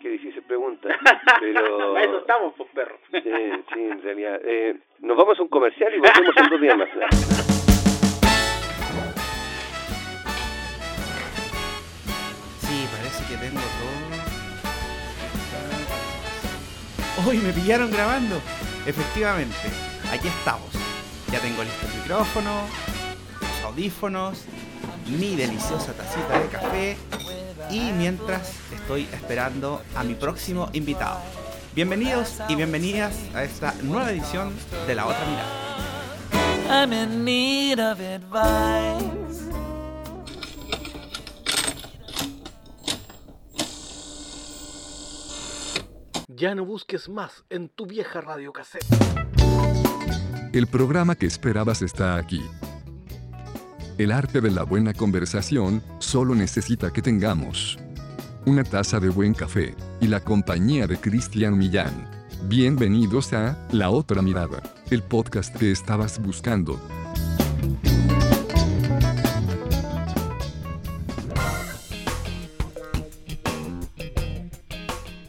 qué difícil pregunta. Pero... Para eso estamos, pues, perro. Sí, sí, en realidad. Eh, nos vamos a un comercial y volvemos en dos días más. Sí, parece que tengo todo. Hoy me pillaron grabando. Efectivamente, aquí estamos. Ya tengo listo el micrófono, los audífonos, mi deliciosa tacita de café y mientras estoy esperando a mi próximo invitado. Bienvenidos y bienvenidas a esta nueva edición de La Otra Mirada. I'm in need of advice. Ya no busques más en tu vieja radio cassette. El programa que esperabas está aquí. El arte de la buena conversación solo necesita que tengamos una taza de buen café y la compañía de Cristian Millán. Bienvenidos a La Otra Mirada, el podcast que estabas buscando.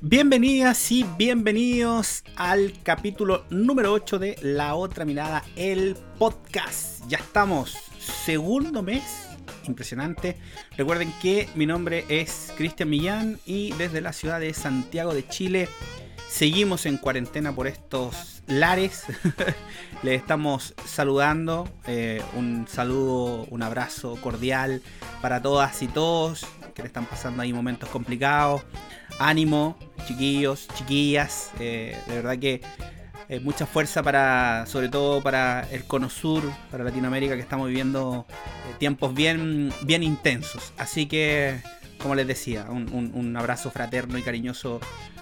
Bienvenidas y bienvenidos al capítulo número 8 de La Otra Mirada, el podcast. Ya estamos, segundo mes, impresionante. Recuerden que mi nombre es Cristian Millán y desde la ciudad de Santiago de Chile seguimos en cuarentena por estos lares. Les estamos saludando, eh, un saludo, un abrazo cordial para todas y todos que le están pasando ahí momentos complicados ánimo, chiquillos, chiquillas. Eh, de verdad que eh, mucha fuerza para, sobre todo para el cono sur, para Latinoamérica, que estamos viviendo eh, tiempos bien, bien intensos. Así que, como les decía, un, un abrazo fraterno y cariñoso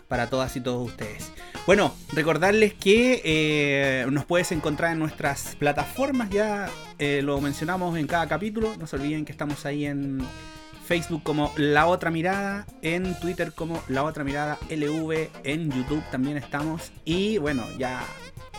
para todas y todos ustedes. Bueno, recordarles que nos puedes encontrar en nuestras plataformas, ya lo mencionamos en cada capítulo. No se olviden que estamos ahí en Facebook como La Otra Mirada, en Twitter como La Otra Mirada LV, en YouTube también estamos y bueno, ya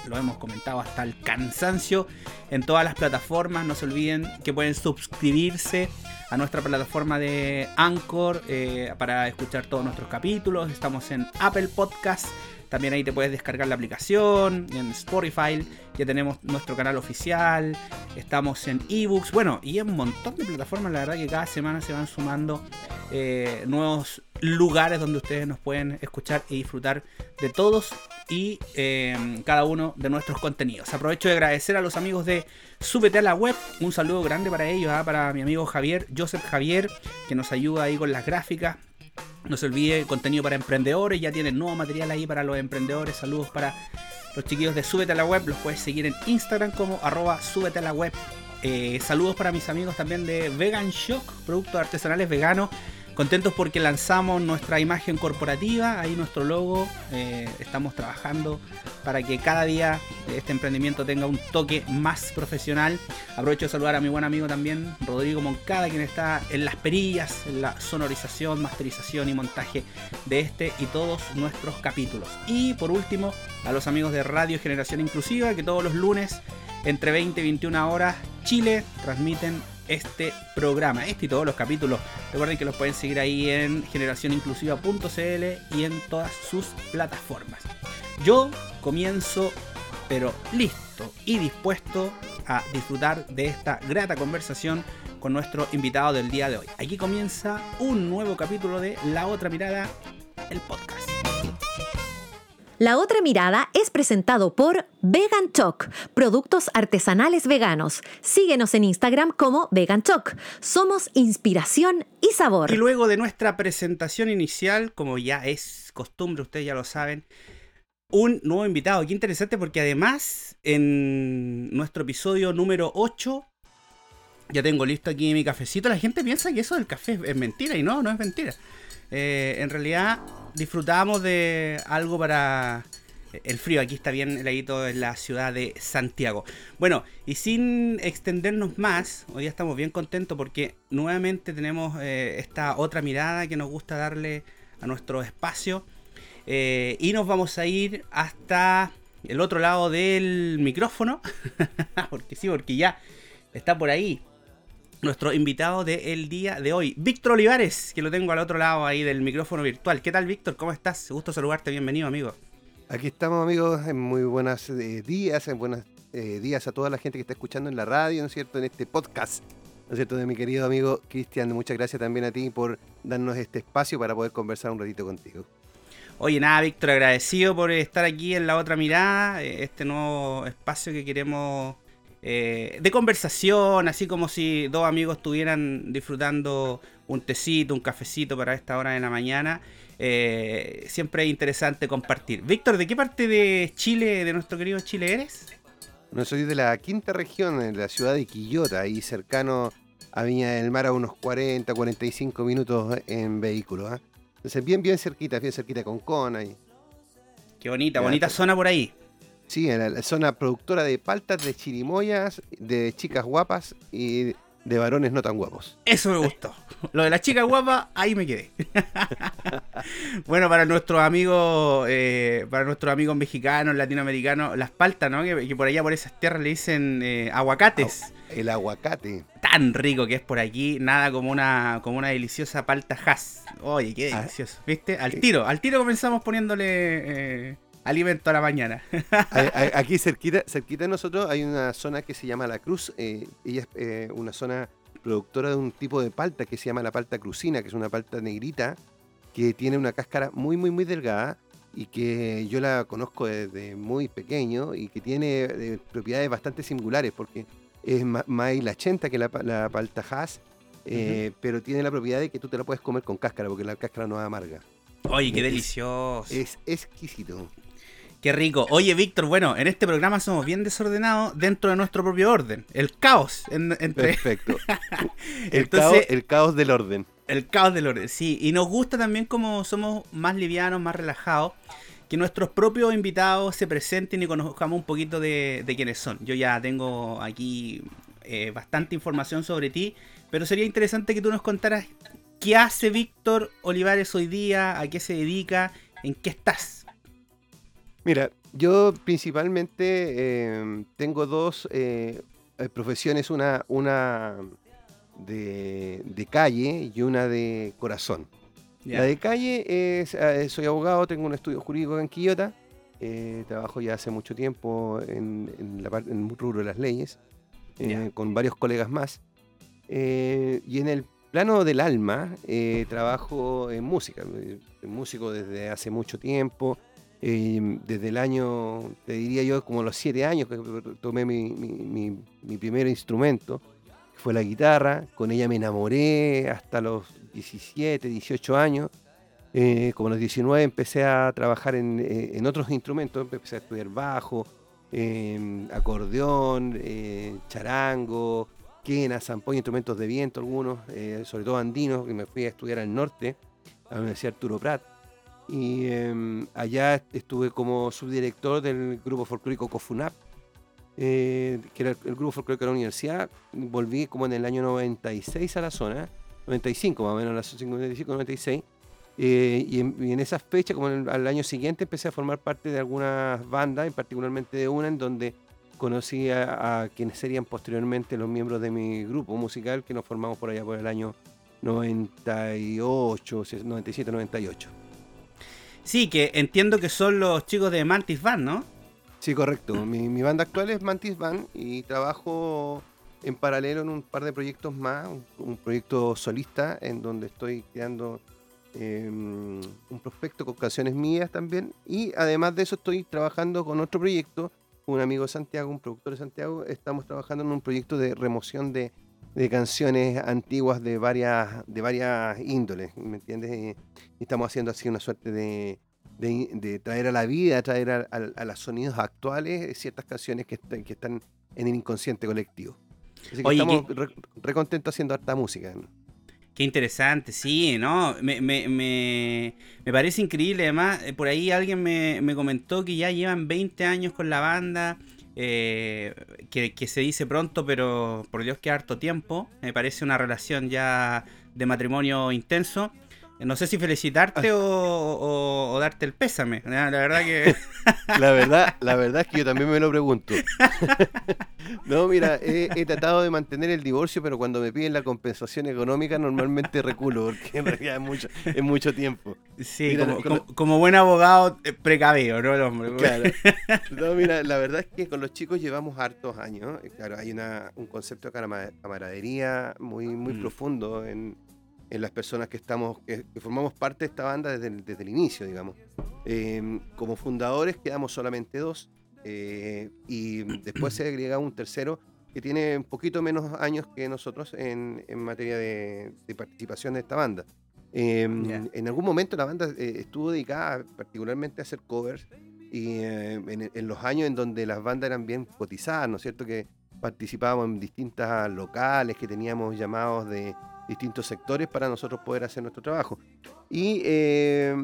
lo hemos comentado hasta el cansancio en todas las plataformas. No se olviden que pueden suscribirse a nuestra plataforma de Anchor eh, para escuchar todos nuestros capítulos. Estamos en Apple Podcasts también ahí te puedes descargar la aplicación, en Spotify, ya tenemos nuestro canal oficial, estamos en ebooks, bueno, y en un montón de plataformas, la verdad que cada semana se van sumando eh, nuevos lugares donde ustedes nos pueden escuchar y disfrutar de todos y eh, cada uno de nuestros contenidos. Aprovecho de agradecer a los amigos de Súbete a la Web, un saludo grande para ellos, ¿ah? para mi amigo Javier, Joseph Javier, que nos ayuda ahí con las gráficas, no se olvide contenido para emprendedores, ya tienen nuevo material ahí para los emprendedores. Saludos para los chiquillos de Súbete a la Web, los puedes seguir en Instagram como arroba súbete a la web. Eh, saludos para mis amigos también de Vegan Shock, productos artesanales veganos. Contentos porque lanzamos nuestra imagen corporativa, ahí nuestro logo. Eh, estamos trabajando para que cada día este emprendimiento tenga un toque más profesional. Aprovecho de saludar a mi buen amigo también, Rodrigo Moncada, quien está en las perillas, en la sonorización, masterización y montaje de este y todos nuestros capítulos. Y por último, a los amigos de Radio Generación Inclusiva, que todos los lunes entre 20 y 21 horas Chile transmiten este programa, este y todos los capítulos. Recuerden que los pueden seguir ahí en generacioninclusiva.cl y en todas sus plataformas. Yo comienzo, pero listo y dispuesto a disfrutar de esta grata conversación con nuestro invitado del día de hoy. Aquí comienza un nuevo capítulo de La Otra Mirada, el podcast. La otra mirada es presentado por Vegan Choc, productos artesanales veganos. Síguenos en Instagram como Vegan Choc. Somos inspiración y sabor. Y luego de nuestra presentación inicial, como ya es costumbre, ustedes ya lo saben, un nuevo invitado. Qué interesante porque además en nuestro episodio número 8 ya tengo listo aquí mi cafecito. La gente piensa que eso del café es mentira y no, no es mentira. Eh, en realidad disfrutamos de algo para el frío. Aquí está bien heladito en la ciudad de Santiago. Bueno, y sin extendernos más, hoy estamos bien contentos porque nuevamente tenemos eh, esta otra mirada que nos gusta darle a nuestro espacio. Eh, y nos vamos a ir hasta el otro lado del micrófono. porque sí, porque ya está por ahí nuestro invitado del día de hoy, Víctor Olivares, que lo tengo al otro lado ahí del micrófono virtual. ¿Qué tal, Víctor? ¿Cómo estás? Gusto saludarte, bienvenido, amigo. Aquí estamos, amigos, en muy buenos eh, días, en buenos eh, días a toda la gente que está escuchando en la radio, ¿no es cierto?, en este podcast, ¿no es cierto?, de mi querido amigo Cristian. Muchas gracias también a ti por darnos este espacio para poder conversar un ratito contigo. Oye, nada, Víctor, agradecido por estar aquí en La Otra Mirada, eh, este nuevo espacio que queremos eh, de conversación, así como si dos amigos estuvieran disfrutando un tecito, un cafecito para esta hora de la mañana. Eh, siempre es interesante compartir. Víctor, ¿de qué parte de Chile, de nuestro querido Chile eres? No soy de la quinta región, en la ciudad de Quillota, ahí cercano a Viña del Mar, a unos 40, 45 minutos en vehículo. ¿ah? Entonces, bien, bien cerquita, bien cerquita de Concón. Ahí. Qué bonita, bonita zona por ahí. Sí, en la zona productora de paltas, de chirimoyas, de chicas guapas y de varones no tan guapos. Eso me gustó. Lo de las chicas guapas, ahí me quedé. bueno, para nuestros amigos, eh, para nuestros amigos mexicanos, latinoamericanos, las paltas, ¿no? Que, por allá por esas tierras le dicen eh, aguacates. El aguacate. Tan rico que es por aquí, nada como una, como una deliciosa palta has. Oye, qué ah. delicioso. ¿Viste? Al tiro, al tiro comenzamos poniéndole eh, alimento a la mañana. Aquí cerquita, cerquita de nosotros hay una zona que se llama La Cruz. Eh, ella es eh, una zona productora de un tipo de palta que se llama la palta crucina, que es una palta negrita que tiene una cáscara muy, muy, muy delgada y que yo la conozco desde muy pequeño y que tiene eh, propiedades bastante singulares porque es más lachenta que la, la palta Haas, pero tiene la propiedad de que tú te la puedes comer con cáscara porque la cáscara no es amarga. Oye, qué delicioso. Es exquisito. Qué rico. Oye, Víctor, bueno, en este programa somos bien desordenados dentro de nuestro propio orden. El caos. entre... Perfecto. el, caos, el caos del orden. El caos del orden, sí. Y nos gusta también como somos más livianos, más relajados, que nuestros propios invitados se presenten y conozcamos un poquito de, quiénes son. Yo ya tengo aquí eh, bastante información sobre ti, pero sería interesante que tú nos contaras qué hace Víctor Olivares hoy día, a qué se dedica, en qué estás. Mira, yo principalmente em, tengo dos eh, eh, profesiones, una, una de, calle y una de corazón. La de calle es, eh, soy abogado, tengo un estudio jurídico en Quillota, trabajo ya hace mucho tiempo en, en, la, en el rubro de las leyes, con varios colegas más. y en el plano del alma, trabajo en música, músico desde hace mucho tiempo. Em, desde el año, te diría yo, como los siete años que tomé mi, primer instrumento, que fue la guitarra. Con ella me enamoré hasta los 17, 18 años. Eh, como los 19 empecé a trabajar eh, en, otros instrumentos, empecé a estudiar bajo, em, acordeón, eh, charango, quena, zampoña, instrumentos de viento algunos, sobre todo andinos, que me fui a estudiar al norte, a la Universidad Arturo Prat. Y em, allá estuve como subdirector del grupo folclórico COFUNAP, eh, que era el, grupo folclórico de la universidad. Volví como en el año 96 a la zona, 95 más o menos, la 55, 96. Eh, y, en, y, en, esas fechas, como al año siguiente, empecé a formar parte de algunas bandas, y particularmente de una en donde conocí a, a, quienes serían posteriormente los miembros de mi grupo musical, que nos formamos por allá por el año 98, 97, 98. Sí, que entiendo que son los chicos de Mantis Band, ¿no? Sí, correcto. Mi, banda actual es Mantis Band y trabajo en paralelo en un par de proyectos más, un, proyecto solista en donde estoy creando em, un prospecto con canciones mías también y además de eso estoy trabajando con otro proyecto, un amigo de Santiago, un productor de Santiago, estamos trabajando en un proyecto de remoción de de canciones antiguas de varias, de varias índoles, ¿me entiendes? Y estamos haciendo así una suerte de, de, traer a la vida, traer a, a, los sonidos actuales ciertas canciones que, que están en el inconsciente colectivo. Así que estamos re, contentos haciendo harta música. Qué interesante, sí, ¿no? Me, me, me, me, parece increíble, además, eh, por ahí alguien me, me comentó que ya llevan 20 años con la banda eh, que, se dice pronto, pero por Dios que harto tiempo. Me parece una relación ya de matrimonio intenso. No sé si felicitarte o, o- o darte el pésame. La verdad que. La verdad, la verdad es que yo también me lo pregunto. No, mira, he, he tratado de mantener el divorcio, pero cuando me piden la compensación económica normalmente reculo, porque en realidad es mucho, es mucho tiempo. Sí, Mira, como, como- como buen abogado eh, precavido, ¿no? El hombre. Claro. No, mira, la verdad es que con los chicos llevamos hartos años. Eh, Claro, hay una, un concepto de camaradería muy, muy Mm. profundo en, en las personas que estamos, que, que formamos parte de esta banda desde el, desde el inicio, digamos. Eh, como fundadores quedamos solamente dos eh, y después se agrega un tercero que tiene un poquito menos años que nosotros en, en materia de, de participación de esta banda. Eh, Ya. En algún momento la banda eh, estuvo dedicada particularmente a hacer covers y eh, en, en los años en donde las bandas eran bien cotizadas, ¿no es cierto? Que participábamos en distintas locales, que teníamos llamados de distintos sectores para nosotros poder hacer nuestro trabajo. Y eh,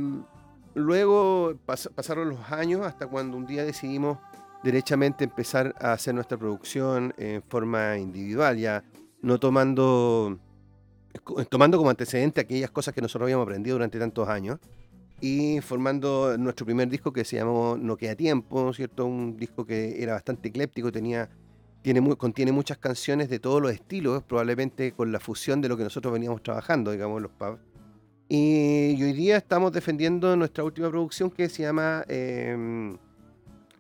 luego pas- pasaron los años hasta cuando un día decidimos derechamente empezar a hacer nuestra producción en forma individual, ya no tomando, tomando como antecedente aquellas cosas que nosotros habíamos aprendido durante tantos años y formando nuestro primer disco que se llamó No queda tiempo, ¿no es ¿cierto? Un disco que era bastante ecléptico, tenía, tiene mu- contiene muchas canciones de todos los estilos, probablemente con la fusión de lo que nosotros veníamos trabajando, digamos, los pubs. Y, hoy día estamos defendiendo nuestra última producción que se llama eh,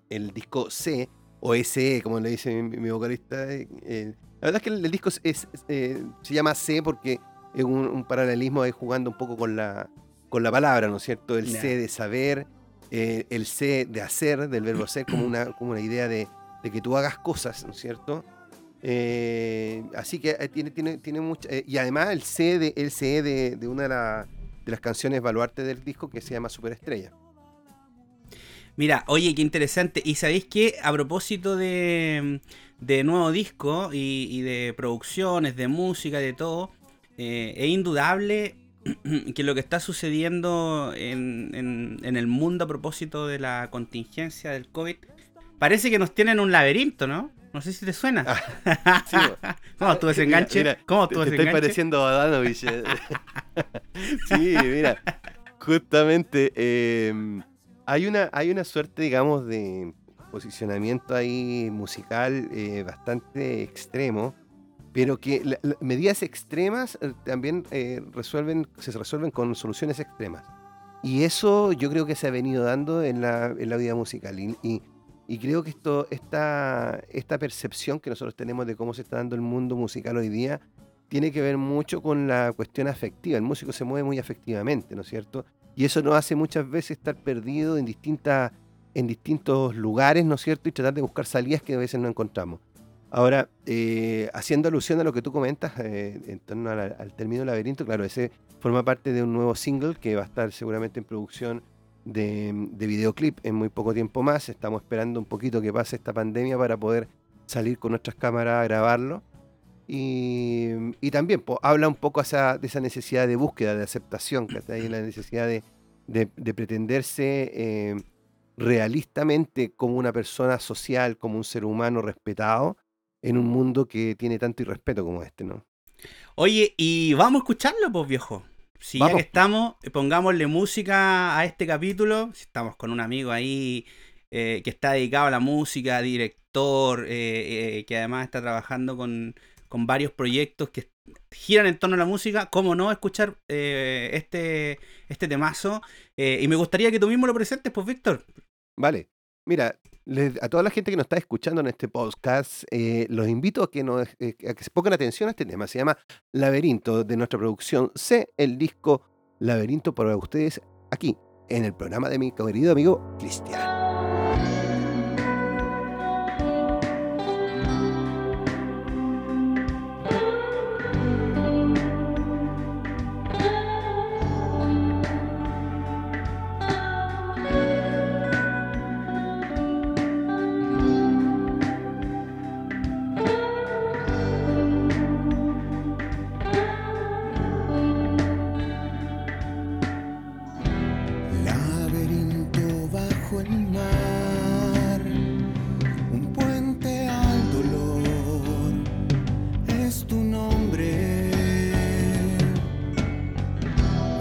el disco C, o SE, como le dice mi, mi vocalista. eh, eh, la verdad es que el, el disco es, es, eh, se llama C porque es un, un paralelismo ahí jugando un poco con la, con la palabra, ¿no es cierto? El. C de saber, eh, el C de hacer, del verbo ser, como una, como una idea de, de que tú hagas cosas, ¿no es cierto? Eh, así que eh, tiene, tiene, tiene mucha. eh, y además el C de, el CE de, de una de, la- de las canciones baluarte del disco que se llama Superestrella. Mira, oye, qué interesante. Y sabéis que a propósito de, de nuevo disco y, de producciones, de música, de todo, es indudable que lo que está sucediendo en, en- en el mundo a propósito de la contingencia del COVID parece que nos tienen un laberinto, ¿no? No sé si te suena. Sí, bo. ¿Cómo estuvo ese Mira, enganche? mira, ¿Cómo te, estuvo te ese estoy enganche? pareciendo a Danovich. eh. sí, mira, justamente eh, hay, una, hay una suerte, digamos, de posicionamiento ahí musical eh, bastante extremo, pero que la- la- medidas extremas eh, también eh, resuelven, se resuelven con soluciones extremas. Y eso yo creo que se ha venido dando en la, en la vida musical. Y, y- y creo que esto, esta, esta percepción que nosotros tenemos de cómo se está dando el mundo musical hoy día tiene que ver mucho con la cuestión afectiva. El músico se mueve muy afectivamente, ¿no es cierto? Y eso nos hace muchas veces estar perdido en, en distintos lugares, ¿no es cierto? Y tratar de buscar salidas que a veces no encontramos. Ahora, eh, haciendo alusión a lo que tú comentas eh, en torno al término laberinto, claro, ese forma parte de un nuevo single que va a estar seguramente en producción de, de videoclip en muy poco tiempo más. Estamos esperando un poquito que pase esta pandemia para poder salir con nuestras cámaras a grabarlo. Y, y también po, habla un poco esa- de esa necesidad de búsqueda, de aceptación, que hay la necesidad de, de- de pretenderse eh, realistamente como una persona social, como un ser humano respetado en un mundo que tiene tanto irrespeto como este, ¿no? Oye, y vamos a escucharlo, pues viejo. Si ya que estamos, eh, pongámosle música a este capítulo. Si estamos con un amigo ahí eh, que está dedicado a la música, director, eh, eh, que además está trabajando con, con varios proyectos que giran en torno a la música, ¿cómo no escuchar eh, este, este temazo? Y me gustaría que tú mismo lo presentes, pues Víctor. Vale. Mira, a toda la gente que nos está escuchando en este podcast, eh, los invito a que, eh, a que se pongan atención a este tema. Se llama Laberinto de nuestra producción C, el disco Laberinto para ustedes aquí, en el programa de mi querido amigo Cristian. es tu nombre.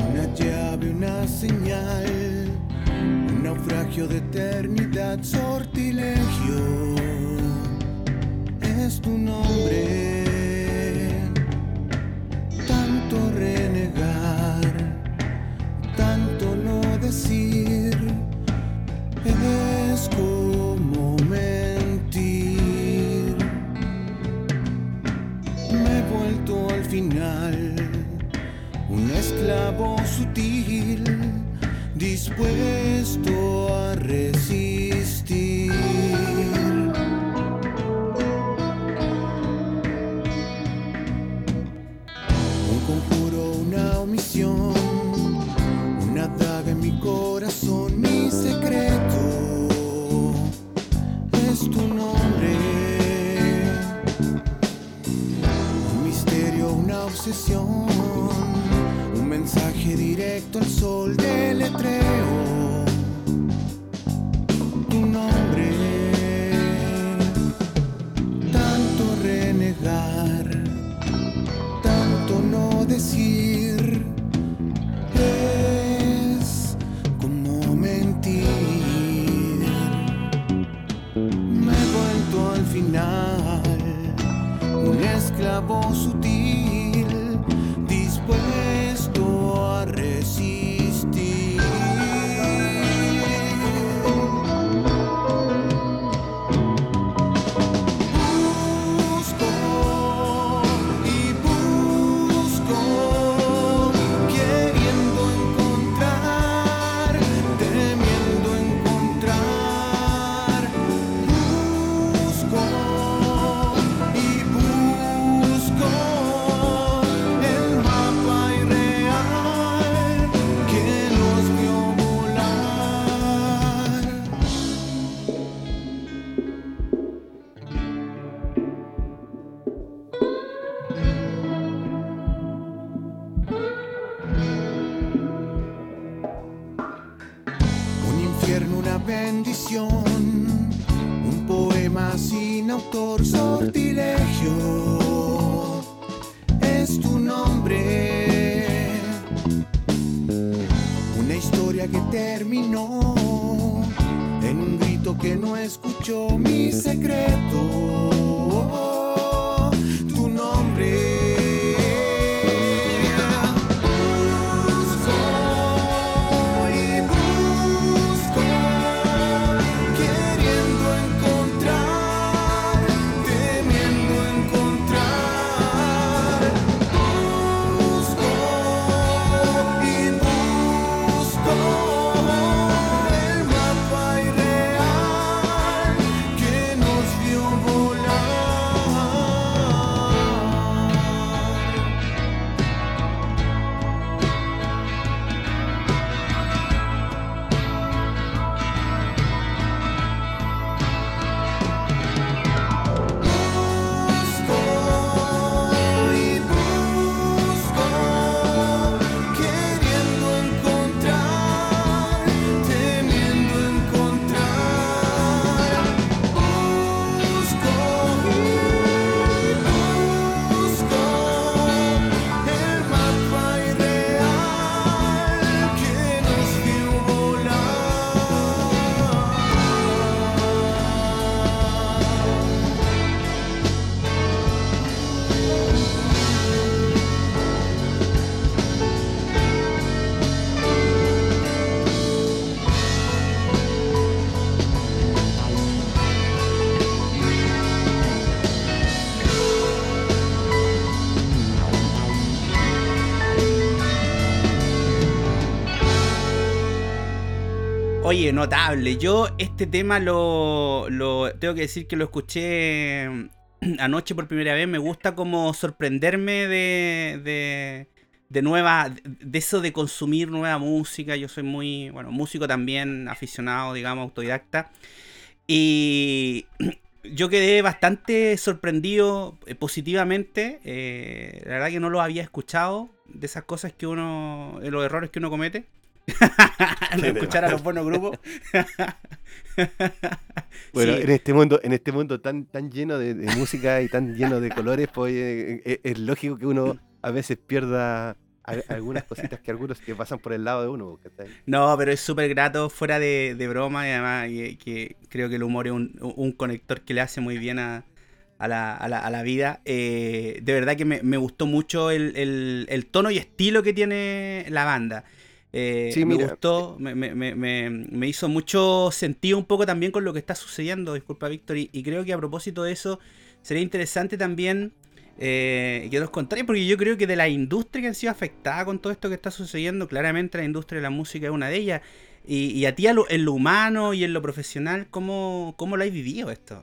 Una llave, una señal, un naufragio de eternidad, sortilegio. Es tu nombre. Tanto renegar, tanto no decir esclavo sutil, dispuesto a resistir. Un conjuro, una omisión, una daga en mi corazón, mi secreto es tu nombre. Un misterio, una obsesión, mensaje directo al sol del letreo. Tu nombre, tanto renegar, tanto no decir, Oye, notable. Yo este tema lo, lo- tengo que decir que lo escuché mm, anoche por primera vez. Me gusta como sorprenderme de, de, de nueva, de eso de consumir nueva música. Yo soy muy, bueno, músico también, aficionado, digamos, autodidacta. Y yo quedé bastante sorprendido eh, positivamente. eh, la verdad que no lo había escuchado. De esas cosas que uno, de los errores que uno comete. no escuchar a los buenos grupos. Bueno, Sí. en este mundo, en este mundo tan, tan lleno de, de música y tan lleno de colores, pues eh, eh, es lógico que uno a veces pierda al- algunas cositas que algunos que pasan por el lado de uno. ¿cachai? No, pero es súper grato fuera de, de broma y además que, que creo que el humor es un, un conector que le hace muy bien a, a la, a la- a la vida. Eh, de verdad que me, me gustó mucho el, el- el tono y estilo que tiene la banda. Eh, Sí, me mira, gustó, me, me- me- me- hizo mucho sentido un poco también con lo que está sucediendo, disculpa Víctor, y, y creo que a propósito de eso sería interesante también eh, que nos contarais, porque yo creo que de la industria que han sido afectada con todo esto que está sucediendo, claramente la industria de la música es una de ellas. Y, y a ti a lo- en lo humano y en lo profesional, ¿cómo, cómo lo has vivido esto?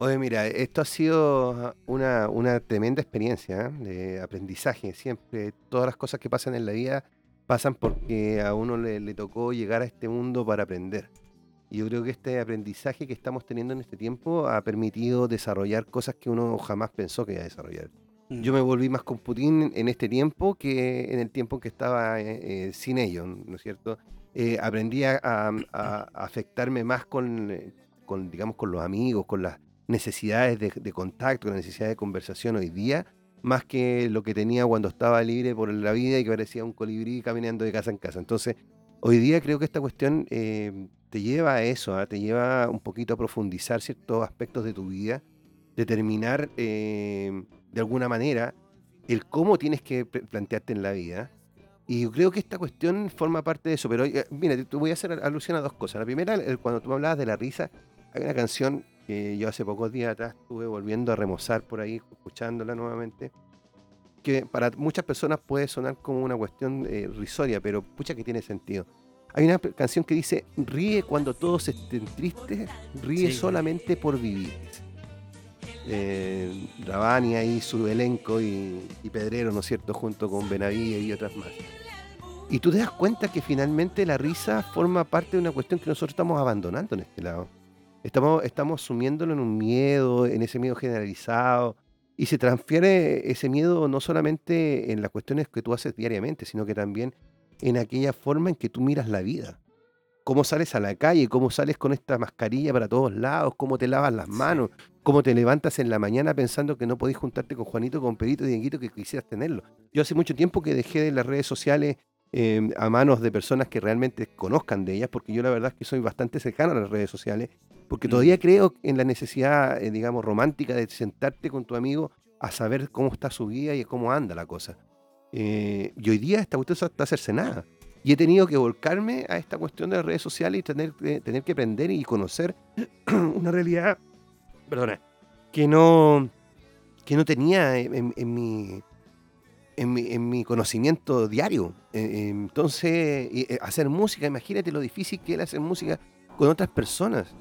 Oye, mira, esto ha sido una, una tremenda experiencia ¿eh? de aprendizaje. Siempre, todas las cosas que pasan en la vida pasan porque a uno le, le tocó llegar a este mundo para aprender. Y yo creo que este aprendizaje que estamos teniendo en este tiempo ha permitido desarrollar cosas que uno jamás pensó que iba a desarrollar. Mm. Yo me volví más con Putin en este tiempo que en el tiempo en que estaba eh, eh, sin ellos, ¿no es cierto? Eh, aprendí a, a- a afectarme más con, eh, con, digamos, con los amigos, con las necesidades de, de contacto, con la necesidad de conversación hoy día, más que lo que tenía cuando estaba libre por la vida y que parecía un colibrí caminando de casa en casa. Entonces, hoy día creo que esta cuestión eh, te lleva a eso, ¿ah? te lleva un poquito a profundizar ciertos aspectos de tu vida, determinar eh, de alguna manera el cómo tienes que plantearte en la vida. Y yo creo que esta cuestión forma parte de eso. Pero eh, mira, te voy a hacer al- alusión a dos cosas. La primera, cuando tú me hablabas de la risa, hay una canción que yo hace pocos días atrás estuve volviendo a remozar por ahí, escuchándola nuevamente, que para muchas personas puede sonar como una cuestión eh, risoria, pero pucha que tiene sentido. Hay una canción que dice, ríe cuando todos estén tristes, ríe Sí. solamente por vivir. Eh, Rabani ahí, su elenco y, y Pedrero, ¿no es cierto?, junto con Benavides y otras más. Y tú te das cuenta que finalmente la risa forma parte de una cuestión que nosotros estamos abandonando en este lado. Estamos, estamos sumiéndolo en un miedo, en ese miedo generalizado, y se transfiere ese miedo no solamente en las cuestiones que tú haces diariamente, sino que también en aquella forma en que tú miras la vida. Cómo sales a la calle, cómo sales con esta mascarilla para todos lados, cómo te lavas las manos, cómo te levantas en la mañana pensando que no podés juntarte con Juanito, con Perito y Dieguito que quisieras tenerlo. Yo hace mucho tiempo que dejé de las redes sociales eh, a manos de personas que realmente conozcan de ellas, porque yo la verdad es que soy bastante cercano a las redes sociales, porque Mm. todavía creo en la necesidad, eh, digamos, romántica de sentarte con tu amigo a saber cómo está su vida y cómo anda la cosa. Eh, y hoy día esta cuestión está cercenada. Y he tenido que volcarme a esta cuestión de las redes sociales y tener, que- tener que aprender y conocer una realidad, perdona, que no, que no tenía en, en- en mi, en, mi, en mi conocimiento diario. Eh, eh, entonces, eh, hacer música, imagínate lo difícil que es hacer música con otras personas.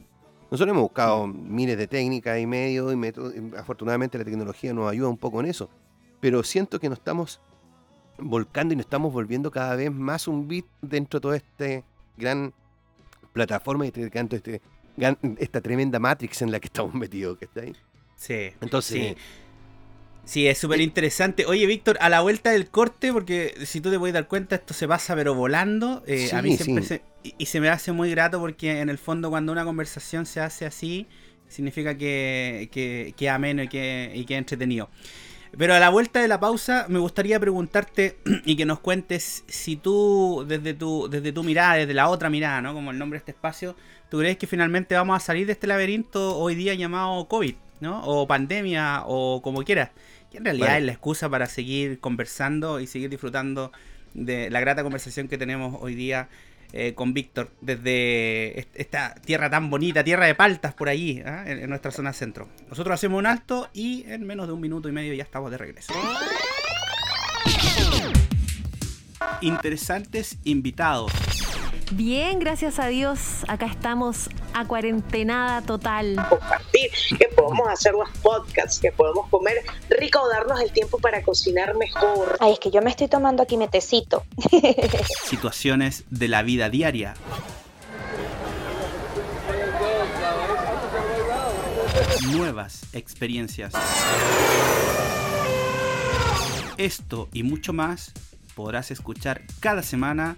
Nosotros hemos buscado miles de técnicas y medios y métodos. Afortunadamente la tecnología nos ayuda un poco en eso. Pero siento que nos estamos volcando y nos estamos volviendo cada vez más un beat dentro de toda esta gran plataforma y este, este, esta tremenda matrix en la que estamos metidos. que está ahí. Sí. Entonces, Sí. Sí, es súper interesante. Oye, Víctor, a la vuelta del corte, porque si tú te puedes dar cuenta, esto se pasa pero volando. eh, a mí siempre sí. se, y, y se me hace muy grato porque en el fondo cuando una conversación se hace así, significa que, que, que ameno y que, y que entretenido. Pero a la vuelta de la pausa me gustaría preguntarte y que nos cuentes si tú, desde tu, desde tu mirada, desde la otra mirada, ¿no? Como el nombre de este espacio, ¿tú crees que finalmente vamos a salir de este laberinto hoy día llamado COVID, ¿no? O pandemia, o como quieras. Que en realidad Vale. es la excusa para seguir conversando y seguir disfrutando de la grata conversación que tenemos hoy día eh, con Víctor desde est- esta tierra tan bonita, tierra de paltas por allí, ¿ah? en, en nuestra zona centro. Nosotros hacemos un alto y en menos de un minuto y medio ya estamos de regreso. Interesantes invitados. Bien, gracias a Dios. Acá estamos a cuarentenada total. compartir, que podemos hacer los podcasts, que podemos comer rico o darnos el tiempo para cocinar mejor. Ay, es que yo me estoy tomando aquí mi tecito. Situaciones de la vida diaria. Nuevas experiencias. Esto y mucho más podrás escuchar cada semana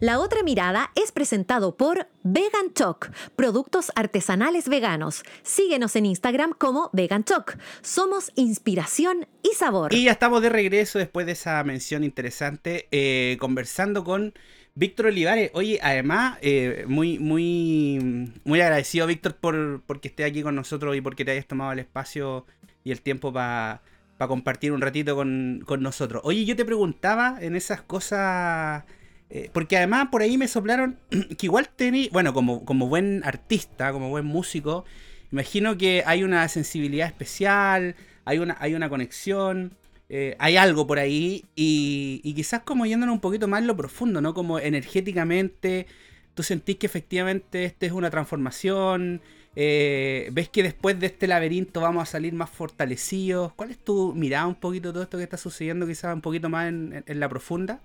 La otra mirada es presentado por Vegan Choc, productos artesanales veganos. Síguenos en Instagram como Vegan Choc. Somos inspiración y sabor. Y ya estamos de regreso después de esa mención interesante, eh, conversando con Víctor Olivares. Oye, además, eh, muy, muy, muy agradecido, Víctor, por porque esté aquí con nosotros y porque te hayas tomado el espacio y el tiempo para compartir un ratito con, con nosotros. Oye, yo te preguntaba en esas cosas eh, porque además por ahí me soplaron que igual tenía, bueno, como, como buen artista, como buen músico, imagino que hay una sensibilidad especial, hay una, hay una conexión, eh, hay algo por ahí y, quizás como yéndonos un poquito más en lo profundo, ¿no? Como energéticamente, tú sentís que efectivamente este es una transformación, eh, ves que después de este laberinto vamos a salir más fortalecidos. ¿Cuál es tu mirada un poquito todo esto que está sucediendo quizás un poquito más en la profunda?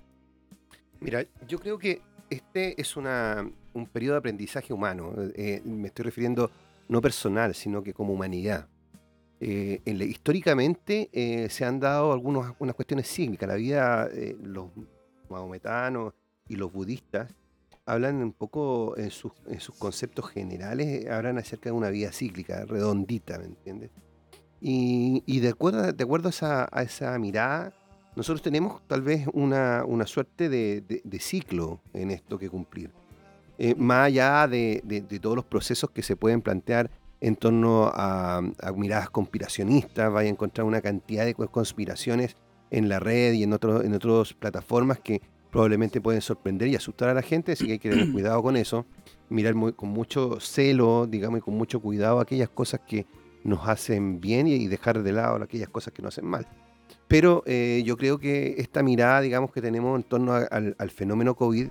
Mira, yo creo que este es una, un periodo de aprendizaje humano. Eh, me estoy refiriendo no personal, sino que como humanidad. Eh, históricamente eh, se han dado algunas cuestiones cíclicas. La vida, los mahometanos y los budistas hablan un poco en sus, conceptos generales, hablan acerca de una vida cíclica, redondita, ¿me entiendes? Y, de, acuerdo, de acuerdo a esa mirada, nosotros tenemos tal vez una, suerte de, ciclo en esto que cumplir. Eh, más allá de, todos los procesos que se pueden plantear en torno a, miradas conspiracionistas, vaya a encontrar una cantidad de conspiraciones en la red y en, en otras plataformas que probablemente pueden sorprender y asustar a la gente, así que hay que tener cuidado con eso, mirar con mucho celo, digamos, y con mucho cuidado aquellas cosas que nos hacen bien y dejar de lado aquellas cosas que nos hacen mal. Pero eh, yo creo que esta mirada, digamos, que tenemos en torno al, fenómeno COVID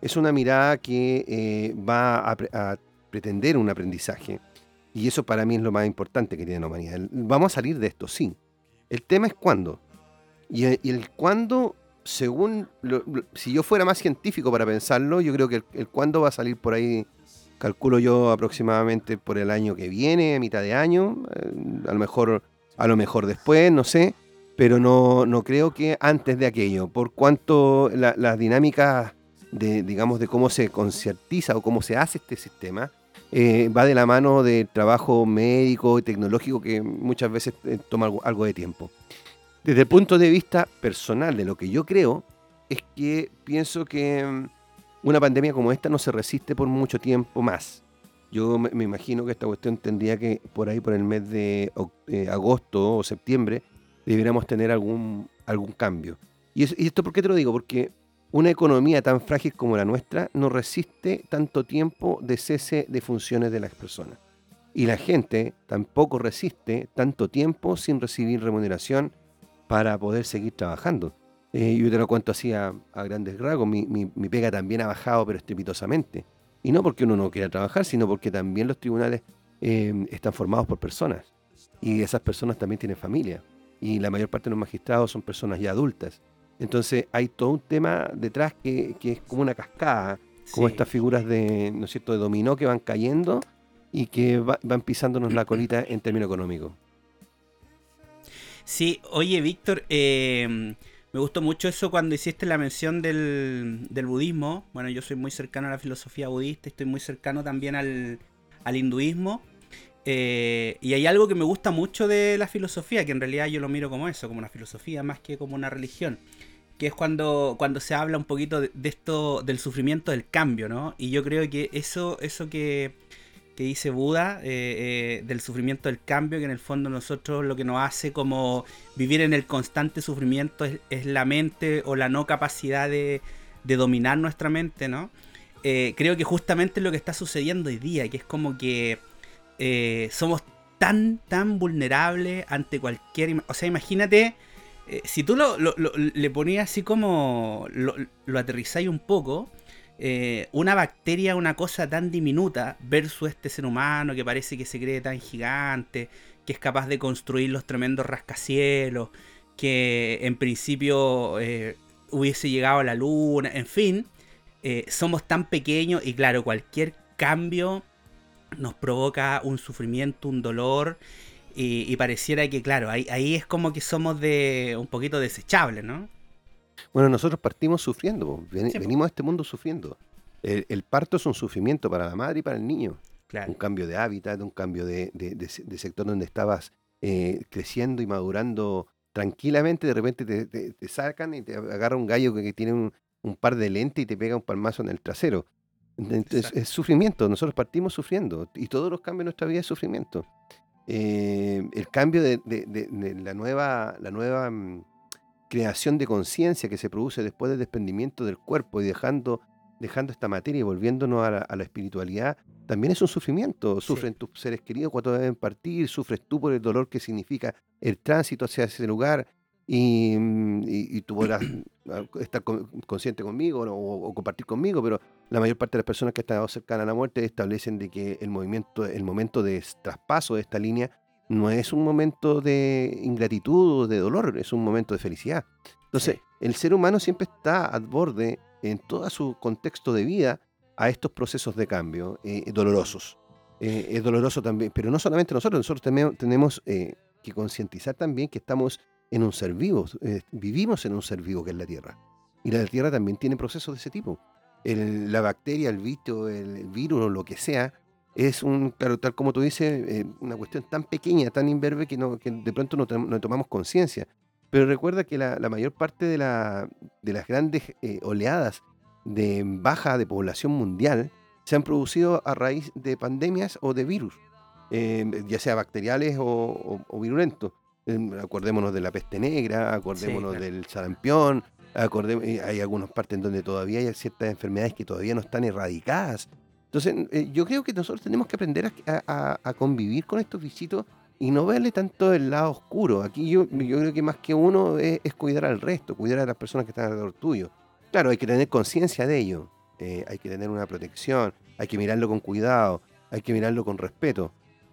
es una mirada que eh, va a, pretender un aprendizaje. Y eso para mí es lo más importante que tiene la humanidad. Vamos a salir de esto, sí. El tema es cuándo. Y, el cuándo, según, si yo fuera más científico para pensarlo, yo creo que el, cuándo va a salir por ahí, calculo yo aproximadamente por el año que viene, a mitad de año, eh, a lo mejor, a lo mejor después, no sé pero no, no creo que antes de aquello, por cuanto las dinámicas de, digamos, de cómo se conciertiza o cómo se hace este sistema, eh, va de la mano del trabajo médico y tecnológico que muchas veces eh, toma algo, de tiempo. Desde el punto de vista personal de lo que yo creo, es que pienso que mm, una pandemia como esta no se resiste por mucho tiempo más. Yo me, imagino que esta cuestión tendría que por ahí, por el mes de eh, agosto o septiembre, deberíamos tener algún, algún cambio. ¿Y, esto por qué te lo digo? Porque una economía tan frágil como la nuestra no resiste tanto tiempo de cese de funciones de las personas. Y la gente tampoco resiste tanto tiempo sin recibir remuneración para poder seguir trabajando. Eh, yo te lo cuento así a, grandes rasgos, mi, mi, pega también ha bajado, pero estrepitosamente. Y no porque uno no quiera trabajar, sino porque también los tribunales eh, están formados por personas. Y esas personas también tienen familia y la mayor parte de los magistrados son personas ya adultas. Entonces hay todo un tema detrás que, es como una cascada, como estas figuras de, ¿no es cierto?, de dominó que van cayendo y que van pisándonos la colita en términos económicos. Sí, oye Víctor, eh, me gustó mucho eso cuando hiciste la mención del, del, budismo. Bueno, yo soy muy cercano a la filosofía budista, estoy muy cercano también al, al hinduismo. Eh, y hay algo que me gusta mucho de la filosofía, que en realidad yo lo miro como eso, como una filosofía más que como una religión, que es cuando, cuando se habla un poquito de, esto, del sufrimiento del cambio, ¿no? Y yo creo que eso, eso que, que dice Buda, eh, eh, del sufrimiento del cambio, que en el fondo nosotros lo que nos hace como vivir en el constante sufrimiento es, la mente o la no capacidad de, de dominar nuestra mente, ¿no? creo que justamente es lo que está sucediendo hoy día, que es como que eh, somos tan, tan vulnerables ante cualquier... O sea, imagínate, eh, si tú lo, le ponías así como lo, lo aterrizáis un poco, eh, una bacteria, una cosa tan diminuta, versus este ser humano que parece que se cree tan gigante, que es capaz de construir los tremendos rascacielos, que en principio hubiese llegado a la luna, en fin, somos tan pequeños y claro, cualquier cambio nos provoca un sufrimiento, un dolor. Y, y pareciera que, claro, ahí, ahí es como que somos de un poquito desechables, ¿no? Bueno, nosotros partimos sufriendo. Ven- Sí, venimos a este mundo sufriendo. El, el parto es un sufrimiento para la madre y para el niño. Claro. Un cambio de hábitat, un cambio de, de- de se- de sector donde estabas eh, creciendo y madurando tranquilamente, de repente te, te- te sacan y te agarra un gallo que, que tiene un, un par de lentes y te pega un palmazo en el trasero. Exacto. es sufrimiento, nosotros partimos sufriendo y todos los cambios en nuestra vida es sufrimiento. Eh, el cambio de, de- de- de la nueva, la nueva mm, creación de conciencia que se produce después del desprendimiento del cuerpo y dejando, dejando esta materia y volviéndonos a la, a la espiritualidad, también es un sufrimiento. Sufren tus seres queridos cuando deben partir, sufres tú por el dolor que significa el tránsito hacia ese lugar y, mm, y- y tú podrás ah, estar con- consciente conmigo o, o compartir conmigo, pero la mayor parte de las personas que están cercanas a la muerte establecen de que el movimiento, el momento de traspaso de esta línea no es un momento de ingratitud o de dolor, es un momento de felicidad. Entonces, el ser humano siempre está al borde en todo su contexto de vida a estos procesos de cambio eh, dolorosos. Eh, es doloroso también, pero no solamente nosotros, nosotros también tenemos eh, que concientizar también que estamos en un ser vivo, eh, vivimos en un ser vivo que es la Tierra. Y la Tierra también tiene procesos de ese tipo. El- la bacteria, el bicho, el, virus o lo que sea, es un, claro, tal como tú dices, eh, una cuestión tan pequeña, tan imberbe que, no, que de pronto no, no tomamos conciencia. Pero recuerda que la, la mayor parte de, la- de las grandes eh, oleadas de baja de población mundial se han producido a raíz de pandemias o de virus, eh, ya sea bacteriales o, o- o virulentos. Eh, acordémonos de la peste negra, acordémonos claro. del sarampión, acordémonos, hay algunas partes en donde todavía hay ciertas enfermedades que todavía no están erradicadas. Entonces, eh, yo creo que nosotros tenemos que aprender a, a- a convivir con estos bichitos y no verle tanto el lado oscuro. Aquí yo, yo creo que más que uno es, es cuidar al resto, cuidar a las personas que están alrededor tuyo. Claro, hay que tener conciencia de ello, eh, hay que tener una protección, hay que mirarlo con cuidado, hay que mirarlo con respeto.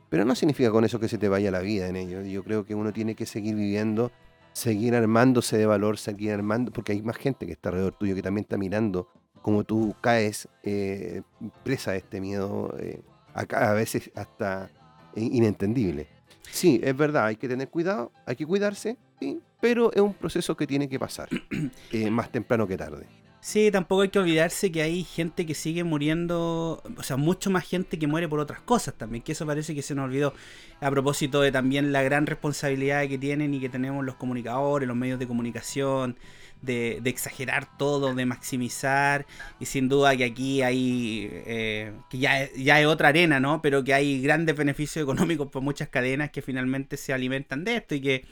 Pero no significa con eso que se te vaya la vida en ello. Yo creo que uno tiene que seguir viviendo, seguir armándose de valor, seguir armando, porque hay más gente que está alrededor tuyo que también está mirando cómo tú caes eh, presa de este miedo, eh, a, veces hasta in- inentendible. Sí, es verdad, hay que tener cuidado, hay que cuidarse, sí, pero es un proceso que tiene que pasar, eh, más temprano que tarde. Sí, tampoco hay que olvidarse que hay gente que sigue muriendo, o sea, mucho más gente que muere por otras cosas también, que eso parece que se nos olvidó a propósito de también la gran responsabilidad que tienen y que tenemos los comunicadores, los medios de comunicación, de, de exagerar todo, de maximizar, y sin duda que aquí hay, eh, que ya, ya es otra arena, ¿no? Pero que hay grandes beneficios económicos por muchas cadenas que finalmente se alimentan de esto y que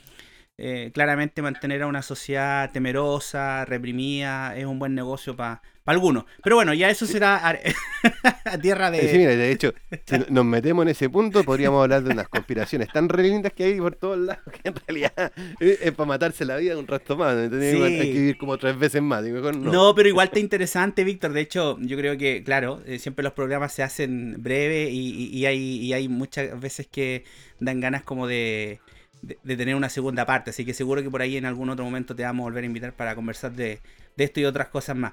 eh, claramente mantener a una sociedad temerosa, reprimida, es un buen negocio para algunos. Pero bueno, ya eso será a, a tierra de... Eh, sí, mira, de hecho, si nos metemos en ese punto, podríamos hablar de unas conspiraciones tan re lindas que hay por todos lados, que en realidad es, es para matarse la vida un rato más. ¿entendés? Sí. Hay que vivir como tres veces más. no. No. pero igual está interesante, Víctor. De hecho, yo creo que, claro, eh, siempre los programas se hacen breve y, y- y hay, y hay muchas veces que dan ganas como de, de- de tener una segunda parte. Así que seguro que por ahí en algún otro momento te vamos a volver a invitar para conversar de, de esto y otras cosas más.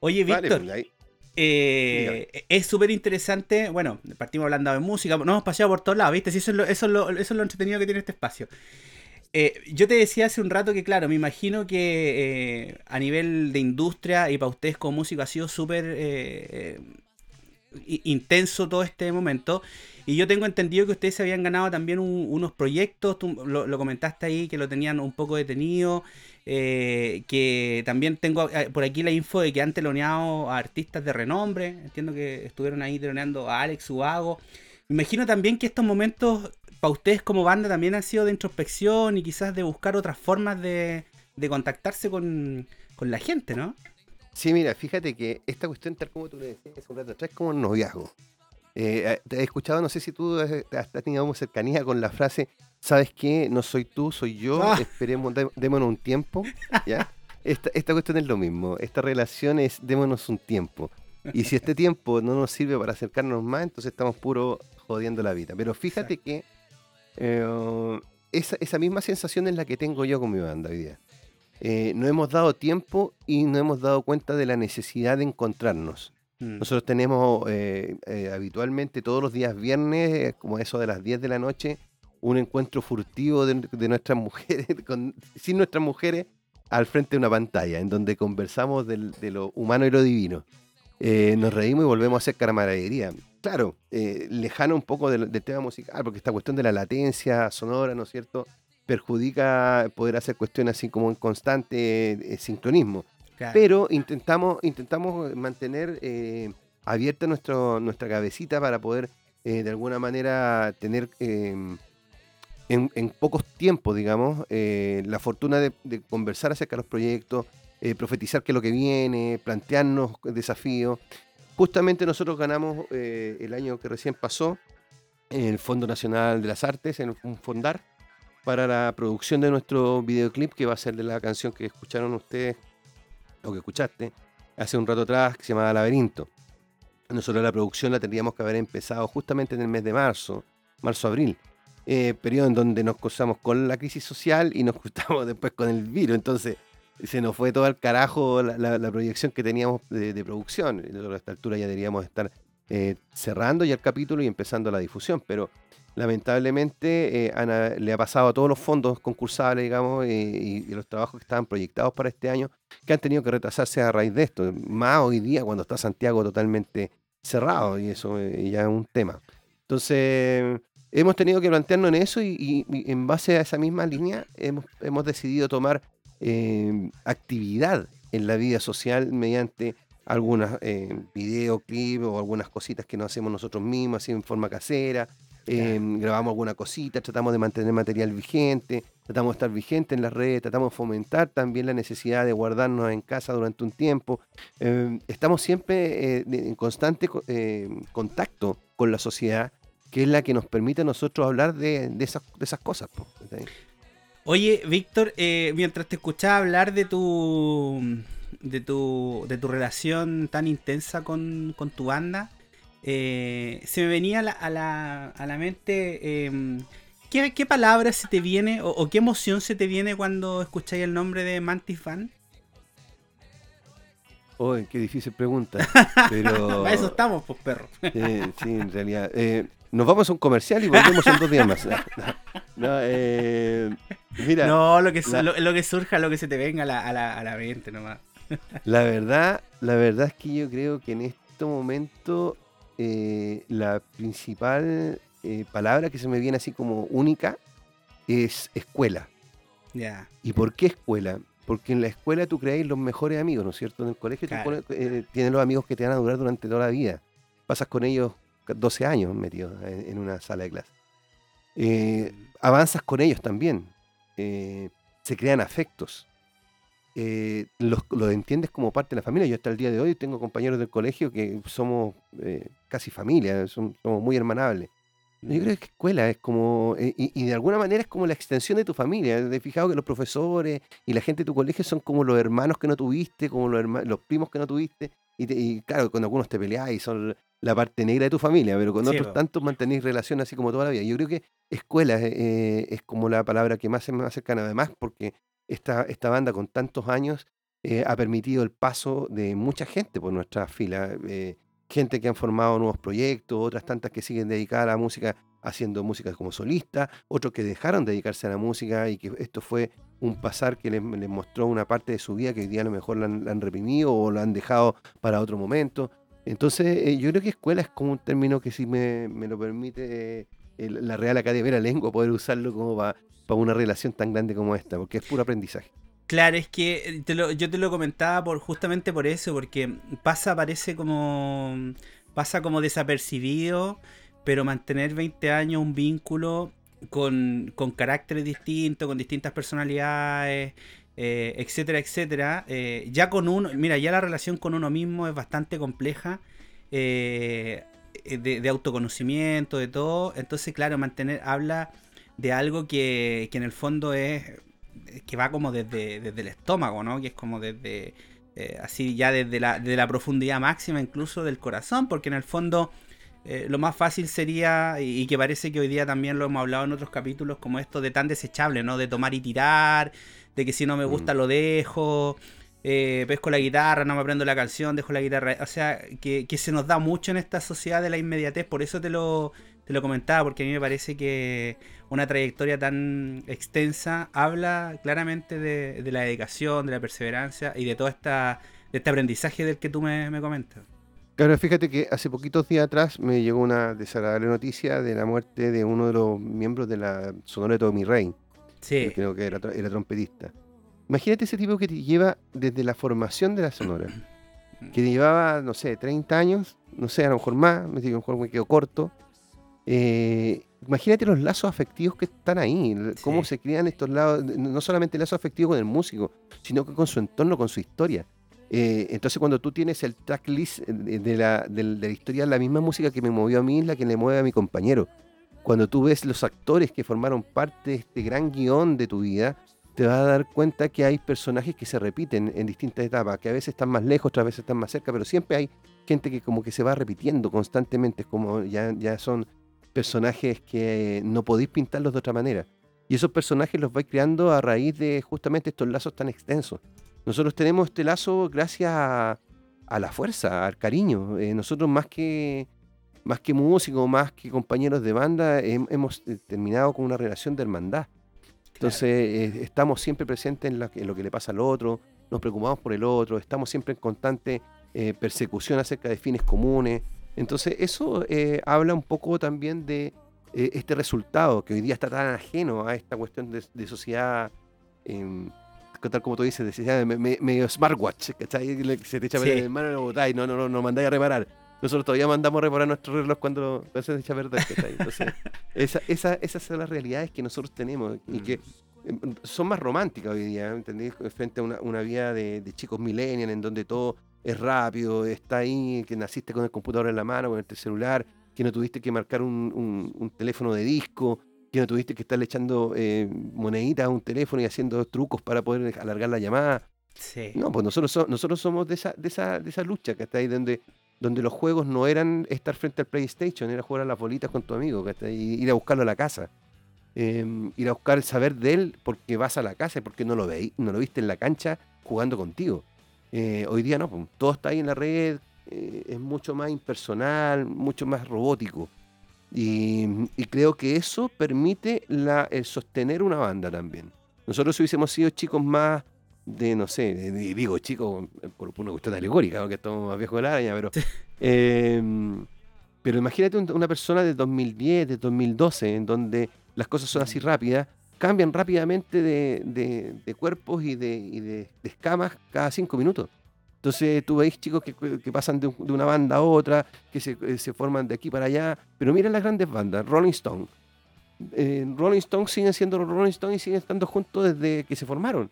Oye, Víctor, pues, eh, es súper interesante. Bueno, partimos hablando de música, nos hemos paseado por todos lados, ¿viste? Si eso, es lo, eso, es lo, eso es lo entretenido que tiene este espacio. Eh, yo te decía hace un rato que, claro, me imagino que eh, a nivel de industria y para ustedes como músico ha sido súper intenso todo este momento. Y yo tengo entendido que ustedes se habían ganado también un- unos proyectos, tú lo, lo comentaste ahí, que lo tenían un poco detenido. eh, que también tengo eh, por aquí la info de que han teloneado a artistas de renombre. Entiendo que estuvieron ahí teloneando a Alex Ubago. Me imagino también que estos momentos para ustedes como banda también han sido de introspección y quizás de buscar otras formas de, de contactarse con, con la gente, ¿no? Sí, mira, fíjate que esta cuestión, tal como tú le decías hace un rato atrás, es como un noviazgo. Eh, te he escuchado, no sé si tú has, has tenido cercanía con la frase, ¿sabes qué? No soy tú, soy yo, Ah. esperemos, dé- démonos un tiempo, ¿ya? Esta, esta cuestión es lo mismo, esta relación es démonos un tiempo. Y si este tiempo no nos sirve para acercarnos más, entonces estamos puro jodiendo la vida. Pero fíjate que eh, esa, esa misma sensación es la que tengo yo con mi banda hoy día. Eh, no hemos dado tiempo y no hemos dado cuenta de la necesidad de encontrarnos. Mm. Nosotros tenemos eh, eh, habitualmente todos los días viernes, como eso de las 10 de la noche, un encuentro furtivo de, de nuestras mujeres, con, sin nuestras mujeres, al frente de una pantalla, en donde conversamos del- de lo humano y lo divino. Nos reímos y volvemos a hacer camaradería. Claro, lejano un poco del, del tema musical, porque esta cuestión de la latencia sonora, ¿no es cierto?, perjudica poder hacer cuestiones así como en constante eh, sincronismo. Claro. Pero intentamos, intentamos mantener eh, abierta nuestro, nuestra cabecita para poder eh, de alguna manera tener eh, en, en pocos tiempos, digamos, la fortuna de, de conversar acerca de los proyectos, profetizar qué es lo que viene, plantearnos desafíos. Justamente nosotros ganamos el año que recién pasó el Fondo Nacional de las Artes, en un fondar, para la producción de nuestro videoclip, que va a ser de la canción que escucharon ustedes, o que escuchaste, hace un rato atrás, que se llama Laberinto. Nosotros la producción la tendríamos que haber empezado justamente en el mes de marzo, marzo-abril, eh, periodo en donde nos cruzamos con la crisis social y nos cruzamos después con el virus. Entonces se nos fue todo al carajo la, proyección que teníamos de, de producción. A esta altura ya deberíamos estar eh, cerrando ya el capítulo y empezando la difusión, pero lamentablemente eh, le ha pasado a todos los fondos concursables, digamos, y, los trabajos que estaban proyectados para este año, que han tenido que retrasarse a raíz de esto. Más hoy día cuando está Santiago totalmente cerrado y eso eh, ya es un tema. Entonces, hemos tenido que plantearnos en eso y, en base a esa misma línea hemos, hemos decidido tomar eh, actividad en la vida social mediante algunas eh, videoclips o algunas cositas que nos hacemos nosotros mismos, así en forma casera. Eh, grabamos alguna cosita, tratamos de mantener material vigente, tratamos de estar vigente en las redes, tratamos de fomentar también la necesidad de guardarnos en casa durante un tiempo. Eh, estamos siempre eh, en constante co- eh, contacto con la sociedad, que es la que nos permite a nosotros hablar de, de esas, de esas cosas. Oye, Víctor, eh, mientras te escuchaba hablar de tu de tu de tu relación tan intensa con, con tu banda, eh, se me venía a la, a la, a la mente eh, ¿qué, qué palabra se te viene o, o qué emoción se te viene cuando escucháis el nombre de Mantis Van? Uy, qué difícil pregunta. Pero, Para eso estamos, pues perro. Sí, en realidad. Eh, nos vamos a un comercial y volvemos en dos días más. No, eh, mira, no, lo que, su- la- lo, lo que surja, lo que se te venga a la, a la, a la mente nomás. la verdad, la verdad es que yo creo que en este momento eh, la principal eh, palabra que se me viene así como única es escuela. ¿Y por qué escuela? Porque en la escuela tú creáis los mejores amigos, ¿no es cierto? En el colegio Claro. eh, tienes los amigos que te van a durar durante toda la vida. Pasas con ellos 12 años metidos en, en una sala de clase. Eh, avanzas con ellos también. Eh, se crean afectos. Eh, los, los entiendes como parte de la familia. Yo hasta el día de hoy tengo compañeros del colegio que somos eh, casi familia, son- somos muy hermanables. Yo creo que escuela es como, eh, y, y de alguna manera es como la extensión de tu familia. Te has fijado que los profesores y la gente de tu colegio son como los hermanos que no tuviste, como los, herma- los primos que no tuviste. Y, te- y claro, con algunos te peleás y son la parte negra de tu familia, pero con Sí, otros tantos mantenéis relación así como toda la vida. Yo creo que escuela eh, es como la palabra que más se me va cercana, además, porque esta, esta banda con tantos años eh, ha permitido el paso de mucha gente por nuestras filas. eh, gente que han formado nuevos proyectos, otras tantas que siguen dedicadas a la música haciendo música como solista, otros que dejaron de dedicarse a la música y que esto fue un pasar que les, mostró una parte de su vida que hoy día a lo mejor la han, la reprimido o lo han dejado para otro momento. Entonces, eh, yo creo que escuela es como un término que sí me, me lo permite la Real Academia de la Lengua poder usarlo como para una relación tan grande como esta, porque es puro aprendizaje. Claro, es que eh, te lo- yo te lo comentaba por justamente por eso, porque pasa, parece como. pasa como desapercibido, pero mantener 20 años un vínculo con, con caracteres distintos, con distintas personalidades, eh, etcétera, etcétera. eh, ya con uno, mira, ya la relación con uno mismo es bastante compleja. de autoconocimiento, de todo. Entonces, claro, mantener, habla de algo que, que en el fondo es que va como desde, desde el estómago, ¿no? Que es como desde, eh, así ya desde la, desde la profundidad máxima incluso del corazón, porque en el fondo eh, lo más fácil sería, y, y que parece que hoy día también lo hemos hablado en otros capítulos, como esto de tan desechable, ¿no? De tomar y tirar, de que si no me gusta lo dejo, eh, pesco la guitarra, no me aprendo la canción, dejo la guitarra. O sea, que, que se nos da mucho en esta sociedad de la inmediatez, por eso te lo, te lo comentaba porque a mí me parece que una trayectoria tan extensa habla claramente de, de la dedicación, de la perseverancia y de todo esta, de este aprendizaje del que tú me, me comentas. Claro, fíjate que hace poquitos días atrás me llegó una desagradable noticia de la muerte de uno de los miembros de la Sonora de Tommy Rey. Sí. Creo que era, era trompetista. Imagínate ese tipo que te lleva desde la formación de la Sonora. Que llevaba, no sé, 30 años, no sé, a lo mejor más, me digo, a lo mejor me quedo corto. Eh, imagínate los lazos afectivos que están ahí, l- cómo Sí. se crean estos lados, no solamente el lazo afectivo con el músico, sino que con su entorno, con su historia. Eh, entonces cuando tú tienes el tracklist de de la, del- de la historia, la misma música que me movió a mí es la que le mueve a mi compañero. Cuando tú ves los actores que formaron parte de este gran guion de tu vida, te vas a dar cuenta que hay personajes que se repiten en distintas etapas, que a veces están más lejos, otras veces están más cerca, pero siempre hay gente que como que se va repitiendo constantemente, es como ya, ya son personajes que no podéis pintarlos de otra manera. Y esos personajes los vais creando a raíz de justamente estos lazos tan extensos. Nosotros tenemos este lazo gracias a, a la fuerza, al cariño. Eh, nosotros más que, más que músicos, más que compañeros de banda, hem- hemos eh, terminado con una relación de hermandad. Entonces eh, estamos siempre presentes en, la- en lo que le pasa al otro, nos preocupamos por el otro, estamos siempre en constante persecución acerca de fines comunes. Entonces eso eh, habla un poco también de eh, este resultado que hoy día está tan ajeno a esta cuestión de, de sociedad, em, tal como tú dices, de sociedad me- me- medio smartwatch, ¿cachai? Se te echa a perder Sí. el mano y lo botáis, no, no, no, no mandáis a reparar. Nosotros todavía mandamos a reparar nuestro reloj cuando, se echa a perder, ¿cachai? Entonces, esa, esa, esas son las realidades que nosotros tenemos y que em, son más románticas hoy día, ¿entendés? Frente a una, una vida de, de chicos millennials en donde todo es rápido, está ahí, que naciste con el computador en la mano, con el celular, que no tuviste que marcar un, un- un teléfono de disco, que no tuviste que estarle echando eh, moneditas a un teléfono y haciendo trucos para poder alargar la llamada. Sí. No, pues nosotros, so- nosotros somos de esa, de esa, de esa lucha que está ahí donde, donde los juegos no eran estar frente al PlayStation, era jugar a las bolitas con tu amigo, ¿cachai? y ir a buscarlo a la casa. Em, ir a buscar el saber de él porque vas a la casa y porque no lo veí, no lo viste en la cancha jugando contigo. Eh, hoy día no, pues, todo está ahí en la red, eh, es mucho más impersonal, mucho más robótico. Y, y creo que eso permite la, el sostener una banda también. Nosotros si hubiésemos sido chicos más de, no sé, de- de- digo chicos eh, por, por una cuestión alegórica, ¿no? que estamos más viejos de la araña, pero... em, pero imagínate un- una persona de 2010, de 2012, en donde las cosas son así rápidas, cambian rápidamente de, cuerpos y, de, escamas cada cinco minutos. Entonces tú veis chicos que, pasan de, un- de una banda a otra, que se, eh, se forman de aquí para allá, pero miren las grandes bandas, Rolling Stone. Eh, Rolling Stone siguen siendo los Rolling Stone y siguen estando juntos desde que se formaron.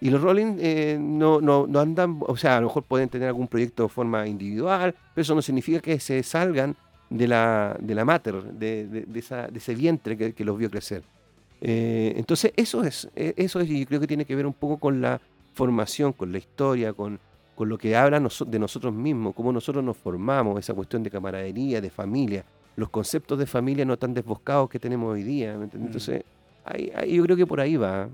Y los Rolling eh, no, no, andan, o sea, a lo mejor pueden tener algún proyecto de forma individual, pero eso no significa que se salgan de la, de la mater, de ese vientre que, que los vio crecer. Eh, entonces, eso es, eh, eso es, y creo que tiene que ver un poco con la formación, con la historia, con, con lo que habla noso- de nosotros mismos, cómo nosotros nos formamos, esa cuestión de camaradería, de familia, los conceptos de familia no tan desboscados que tenemos hoy día. ¿me entiendes? Entonces, ahí- ahí yo creo que por ahí va.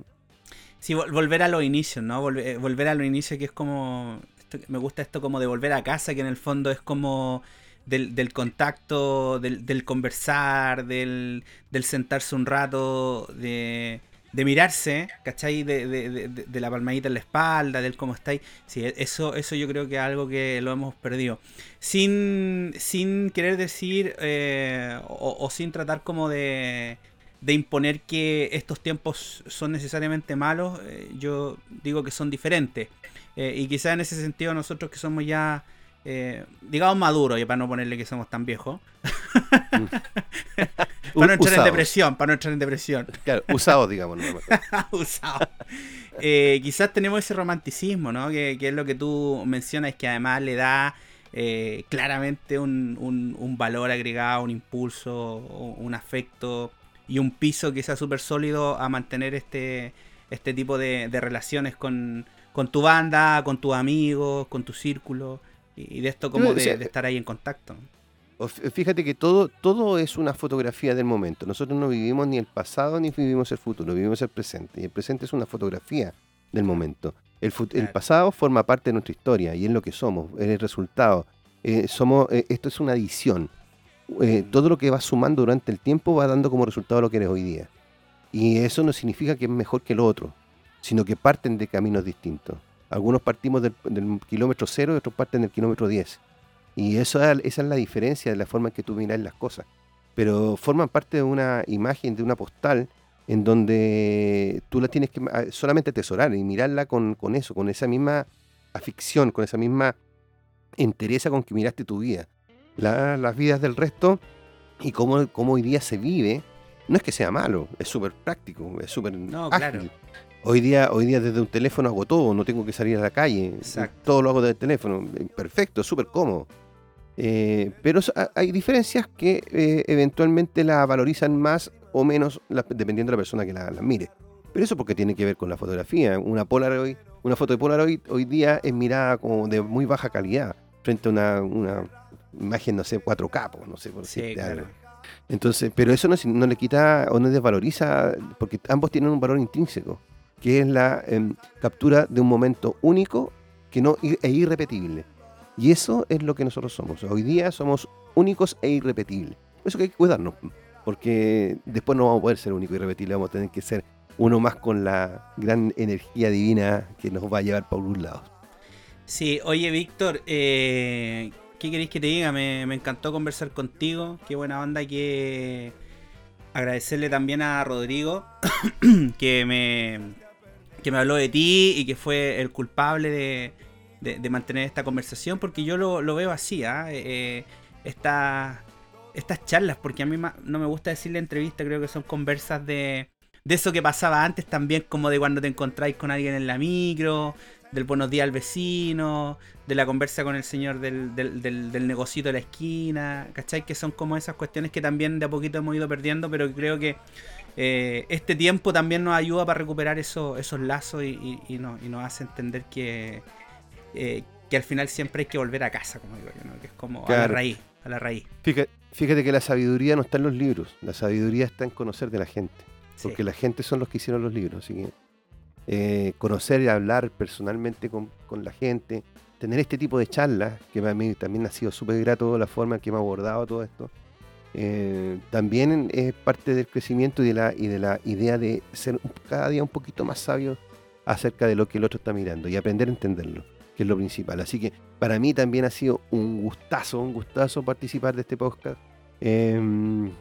Sí, vol- volver a los inicios, ¿no? Volver, eh, volver a los inicios que es como... me gusta esto como de volver a casa, que en el fondo es como del, del contacto, del, del conversar, del, del sentarse un rato, de, de mirarse, ¿cachai? De, de, de- la palmadita en la espalda, del cómo estáis. Sí, e- eso, eso yo creo que es algo que lo hemos perdido. Sin, sin querer decir eh, o, o sin tratar como de, de imponer que estos tiempos son necesariamente malos, eh, yo digo que son diferentes. Eh, y quizás en ese sentido nosotros que somos ya, eh, digamos, maduros, y para no ponerle que somos tan viejos, para no entrar en depresión, para no entrar en depresión. Claro, usados, digamos. ¿no? Usado. Eh, quizás tenemos ese romanticismo, ¿no? Que, que es lo que tú mencionas, que además le da eh, claramente un, un- un valor agregado, un impulso, un afecto y un piso que sea súper sólido a mantener este, este tipo de, de relaciones con, con tu banda, con tus amigos, con tu círculo y, de esto como o de, sea, de estar ahí en contacto. Fíjate que todo, todo es una fotografía del momento. Nosotros no vivimos ni el pasado ni vivimos el futuro, vivimos el presente. Y el presente es una fotografía del momento. El, pasado forma parte de nuestra historia y es lo que somos, es el resultado. Eh, somos, eh, esto es una adición. eh, todo lo que vas sumando durante el tiempo va dando como resultado lo que eres hoy día. Y eso no significa que es mejor que lo otro, sino que parten de caminos distintos. Algunos partimos del, del kilómetro cero y otros parten del kilómetro 10. Y eso, es- esa es la diferencia de la forma en que tú miras las cosas. Pero forman parte de una imagen, de una postal, en donde tú la tienes que solamente atesorar y mirarla con, con eso, con esa misma afición, con esa misma entereza con que miraste tu vida. La- las vidas del resto y cómo, cómo hoy día se vive, no es que sea malo, es súper práctico, es súper No, ágil. claro. Hoy día, hoy día desde un teléfono hago todo, no tengo que salir a la calle, Exacto. todo lo hago desde el teléfono, eh, perfecto, súper cómodo. Eh, pero hay diferencias que eh, eventualmente la valorizan más o menos la- dependiendo de la persona que la, la mire. Pero eso porque tiene que ver con la fotografía. Una Polaroid, una foto de Polaroid hoy día es mirada como de muy baja calidad frente a una, una imagen, no sé, 4K, po, no sé por Sí, decirte claro. algo. Entonces, pero eso no, no le quita o no desvaloriza, porque ambos tienen un valor intrínseco, que es la em, captura de un momento único que no, e irrepetible. Y eso es lo que nosotros somos. Hoy día somos únicos e irrepetibles. Por Eso que hay que cuidarnos, porque después no vamos a poder ser únicos e irrepetibles, vamos a tener que ser uno más con la gran energía divina que nos va a llevar para un lado. Sí, oye Víctor, eh, ¿qué queréis que te diga? Me, me encantó conversar contigo, qué buena onda que agradecerle también a Rodrigo que me, que me habló de ti y que fue el culpable de, de- mantener esta conversación, porque yo lo, lo veo así, ¿ah? Eh, eh, esta- estas charlas, porque a mí no me gusta decirle entrevista, creo que son conversas de, de eso que pasaba antes también, como de cuando te encontráis con alguien en la micro, del buenos días al vecino, de la conversa con el señor del, del, del, del de la esquina, ¿cachai? Que son como esas cuestiones que también de a poquito hemos ido perdiendo, pero creo que eh, este tiempo también nos ayuda para recuperar eso- esos lazos y, y- y nos, y nos hace entender que, eh, que al final siempre hay que volver a casa, como digo yo, ¿no? que es como a la raíz, a la raíz. Fíjate, fíjate que la sabiduría no está en los libros, la sabiduría está en conocer de la gente. Sí. porque la gente son los que hicieron los libros. Así que eh, conocer y hablar personalmente con, con la gente, tener este tipo de charlas, que para mí también ha sido súper grato la forma en que me ha abordado todo esto, eh, también es parte del crecimiento y de, la, y de la idea de ser cada día un poquito más sabio acerca de lo que el otro está mirando y aprender a entenderlo, que es lo principal. Así que para mí también ha sido un gustazo, un gustazo participar de este podcast. Eh,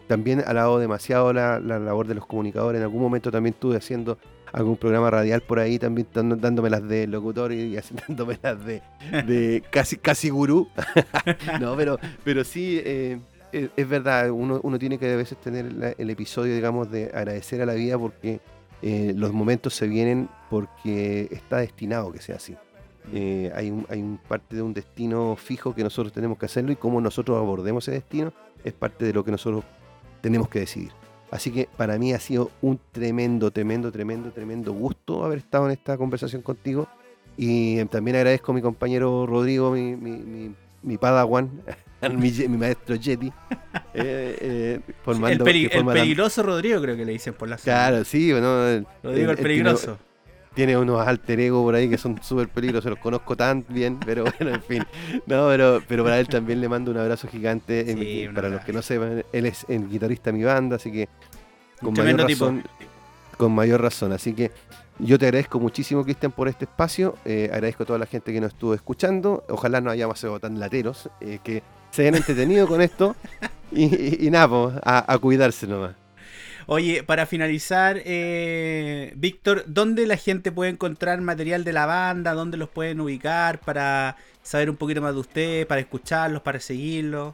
también ha alabado demasiado la, la labor de los comunicadores. En algún momento también estuve haciendo algún programa radial por ahí, también dando- dándome las de locutor y así, dándome las de, de casi, casi gurú. no, pero, pero sí, eh, es, es verdad, uno, uno tiene que a veces tener la- el episodio, digamos, de agradecer a la vida porque eh, los momentos se vienen porque está destinado que sea así. Eh, hay, un, hay un parte de un destino fijo que nosotros tenemos que hacerlo y cómo nosotros abordemos ese destino es parte de lo que nosotros tenemos que decidir. Así que para mí ha sido un tremendo, tremendo, tremendo, tremendo gusto haber estado en esta conversación contigo. Y también agradezco a mi compañero Rodrigo, mi, mi, mi, mi padawan, mi, maestro Yeti, eh, eh, el, el la- peligroso Rodrigo creo que le dicen por la zona. Claro, sí, bueno, el- Rodrigo el tiene- peligroso. tiene unos alter ego por ahí que son súper peligrosos, los conozco tan bien, pero bueno, en fin. No, pero, pero para él también le mando un abrazo gigante. Sí, Eh, para los que no sepan, él es el guitarrista de mi banda, así que con mayor razón, con mayor razón. Así que yo te agradezco muchísimo, Cristian, por este espacio. Eh, agradezco a toda la gente que nos estuvo escuchando. Ojalá no hayamos sido tan lateros, eh, que se hayan entretenido con esto. Y, y- y nada, pues, a, a cuidarse nomás. Oye, para finalizar, eh, Víctor, ¿dónde la gente puede encontrar material de la banda? ¿Dónde los pueden ubicar para saber un poquito más de ustedes, para escucharlos, para seguirlos?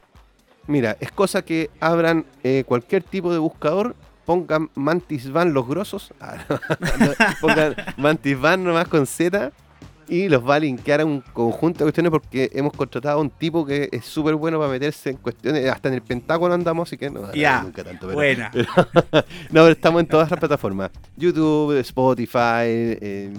Mira, es cosa que abran eh, cualquier tipo de buscador, pongan Mantis Van los grosos, ah, pongan Mantis Van nomás con Z y los va a linkear a un conjunto de cuestiones porque hemos contratado a un tipo que es súper bueno para meterse en cuestiones, hasta en el Pentágono andamos, así que no, Ya, nunca tanto, pero, buena. pero- no, pero estamos en todas las plataformas, YouTube, Spotify, eh,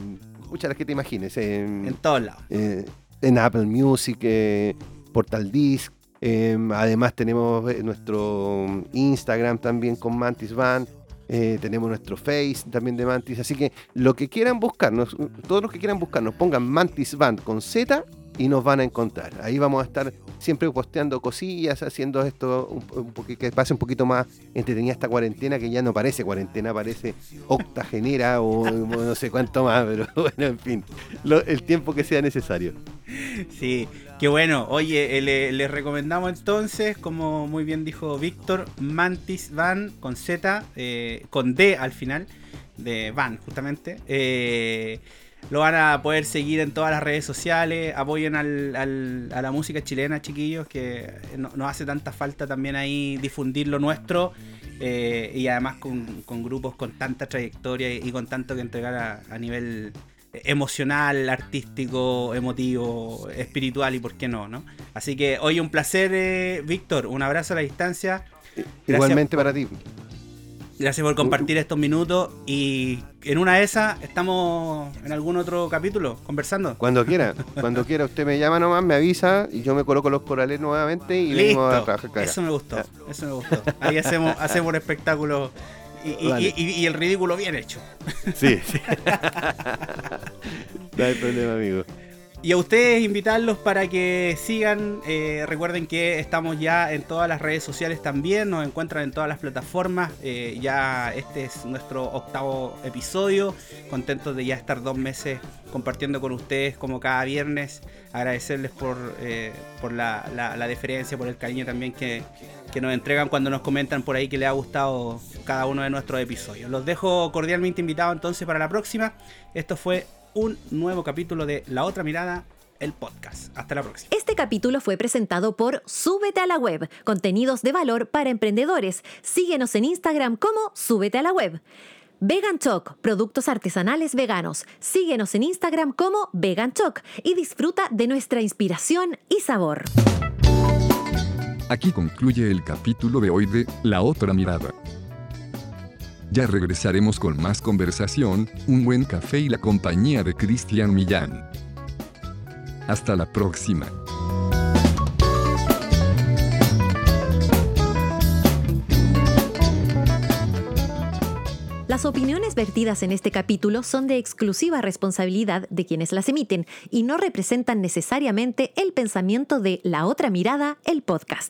muchas las que te imagines, en- En todos lados. eh, en Apple Music, eh, Portal Disc. eh, además tenemos nuestro Instagram también con Mantis Van. Eh, tenemos nuestro Face también de Mantis. Así que lo que quieran buscarnos, todos los que quieran buscarnos, pongan Mantis Band con Z y nos van a encontrar. Ahí vamos a estar siempre posteando cosillas, haciendo esto un, un que pase un poquito más entretenida esta cuarentena, que ya no parece cuarentena, parece octagenera o, no sé cuánto más, pero bueno, en fin, el tiempo que sea necesario. Sí, qué bueno. Oye, eh, le- les recomendamos entonces, como muy bien dijo Víctor, Mantis Van con Z, eh, con D al final, de Van justamente. Eh, lo van a poder seguir en todas las redes sociales. Apoyen al- al- a la música chilena, chiquillos, que no- nos hace tanta falta también ahí difundir lo nuestro. eh, y además con, con grupos con tanta trayectoria y con tanto que entregar a, a nivel emocional, artístico, emotivo, espiritual y por qué no, ¿no? Así que hoy un placer, eh, Víctor, un abrazo a la distancia. Igualmente para ti. Gracias por compartir estos minutos y en una de esas estamos en algún otro capítulo conversando. Cuando quiera, cuando quiera, usted me llama nomás, me avisa y yo me coloco los corales nuevamente y venimos a Listo, trabajar acá. eso me gustó, eso me gustó. Ahí hacemos, hacemos un espectáculo y, y- Vale. y- y el ridículo bien hecho. Sí, sí. no hay problema, amigo. Y a ustedes invitarlos para que sigan. eh, recuerden que estamos ya en todas las redes sociales también. Nos encuentran en todas las plataformas. eh, ya este es nuestro octavo episodio. Contentos de ya estar dos meses compartiendo con ustedes como cada viernes. Agradecerles por, eh, por la, la- deferencia, por el cariño también que, que nos entregan cuando nos comentan por ahí que les ha gustado cada uno de nuestros episodios. Los dejo cordialmente invitados entonces para la próxima. Esto fue un nuevo capítulo de La Otra Mirada, el podcast. Hasta la próxima. Este capítulo fue presentado por Súbete a la Web, contenidos de valor para emprendedores. Síguenos en Instagram como Súbete a la Web. Vegan Choc, productos artesanales veganos. Síguenos en Instagram como Vegan Choc y disfruta de nuestra inspiración y sabor. Aquí concluye el capítulo de hoy de La otra mirada. Ya regresaremos con más conversación, un buen café y la compañía de Cristian Millán. Hasta la próxima. Las opiniones vertidas en este capítulo son de exclusiva responsabilidad de quienes las emiten y no representan necesariamente el pensamiento de La Otra Mirada, el podcast.